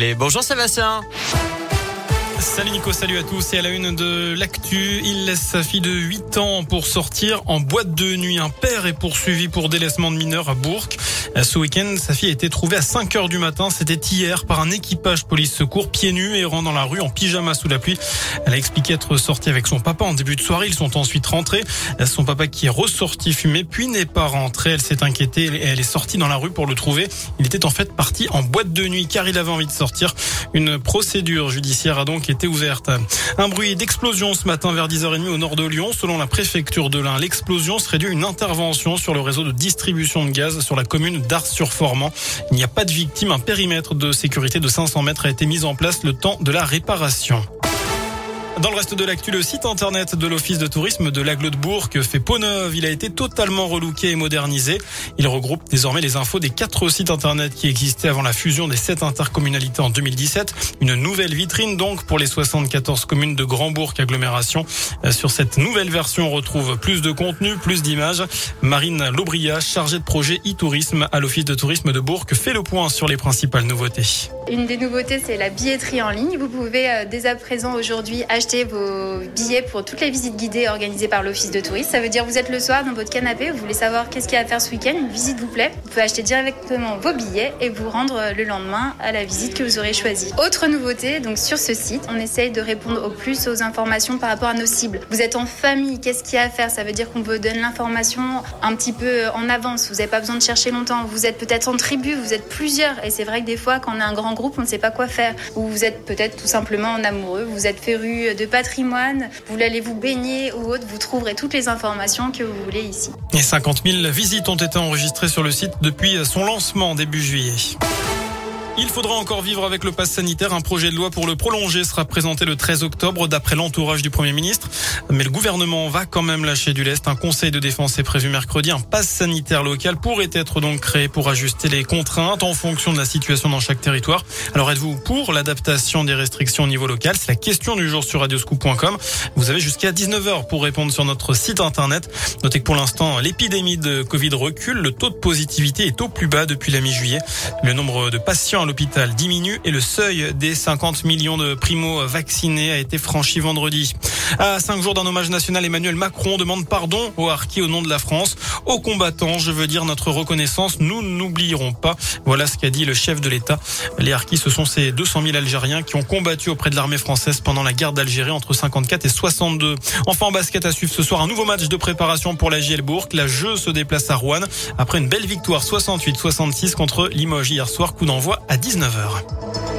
réglé. Bonjour Sébastien. Salut Nico, salut à tous. Et à la une de l'actu, il laisse sa fille de 8 ans pour sortir en boîte de nuit. Un père est poursuivi pour délaissement de mineurs à Bourg. Ce week-end, sa fille a été trouvée à 5 heures du matin. C'était hier par un équipage police secours pieds nus et errant dans la rue en pyjama sous la pluie. Elle a expliqué être sortie avec son papa en début de soirée. Ils sont ensuite rentrés. Son papa qui est ressorti fumer puis n'est pas rentré. Elle s'est inquiétée et elle est sortie dans la rue pour le trouver. Il était en fait parti en boîte de nuit car il avait envie de sortir. Une procédure judiciaire a donc été ouverte. Un bruit d'explosion ce matin vers 10h30 au nord de Lyon. Selon la préfecture de l'Ain, l'explosion serait due à une intervention sur le réseau de distribution de gaz sur la commune d'Ars-sur-Formant. Il n'y a pas de victime. Un périmètre de sécurité de 500 mètres a été mis en place le temps de la réparation. Dans le reste de l'actu, le site internet de l'Office de tourisme de l'Aglo de Bourg fait peau neuve. Il a été totalement relooké et modernisé. Il regroupe désormais les infos des quatre sites internet qui existaient avant la fusion des sept intercommunalités en 2017. Une nouvelle vitrine donc pour les 74 communes de Grand Bourg agglomération. Sur cette nouvelle version, on retrouve plus de contenu, plus d'images. Marine Laubria, chargée de projet e-tourisme à l'Office de tourisme de Bourg, fait le point sur les principales nouveautés. Une des nouveautés, c'est la billetterie en ligne. Vous pouvez euh, dès à présent aujourd'hui acheter vos billets pour toutes les visites guidées organisées par l'Office de tourisme. Ça veut dire vous êtes le soir dans votre canapé, vous voulez savoir qu'est-ce qu'il y a à faire ce week-end, une visite vous plaît. Vous pouvez acheter directement vos billets et vous rendre euh, le lendemain à la visite que vous aurez choisie. Autre nouveauté, donc sur ce site, on essaye de répondre au plus aux informations par rapport à nos cibles. Vous êtes en famille, qu'est-ce qu'il y a à faire? Ça veut dire qu'on vous donne l'information un petit peu en avance. Vous n'avez pas besoin de chercher longtemps. Vous êtes peut-être en tribu, vous êtes plusieurs. Et c'est vrai que des fois, quand on a un grand on ne sait pas quoi faire. Ou vous êtes peut-être tout simplement en amoureux, vous êtes féru de patrimoine, vous voulez vous baigner ou autre, vous trouverez toutes les informations que vous voulez ici. Et 50 000 visites ont été enregistrées sur le site depuis son lancement début juillet. Il faudra encore vivre avec le pass sanitaire. Un projet de loi pour le prolonger sera présenté le 13 octobre d'après l'entourage du Premier ministre. Mais le gouvernement va quand même lâcher du lest. Un conseil de défense est prévu mercredi. Un pass sanitaire local pourrait être donc créé pour ajuster les contraintes en fonction de la situation dans chaque territoire. Alors êtes-vous pour l'adaptation des restrictions au niveau local? C'est la question du jour sur radioscoop.com. Vous avez jusqu'à 19h pour répondre sur notre site internet. Notez que pour l'instant, l'épidémie de Covid recule. Le taux de positivité est au plus bas depuis la mi-juillet. Le nombre de patients l'hôpital diminue et le seuil des 50 millions de primo-vaccinés a été franchi vendredi. À cinq jours d'un hommage national, Emmanuel Macron demande pardon aux harkis au nom de la France. Aux combattants, je veux dire notre reconnaissance, nous n'oublierons pas. Voilà ce qu'a dit le chef de l'État. Les harkis, ce sont ces 200 000 Algériens qui ont combattu auprès de l'armée française pendant la guerre d'Algérie entre 54 et 62. Enfin, en basket à suivre ce soir, un nouveau match de préparation pour la JL Bourg. La jeu se déplace à Rouen après une belle victoire 68-66 contre Limoges hier soir. Coup d'envoi à 19h.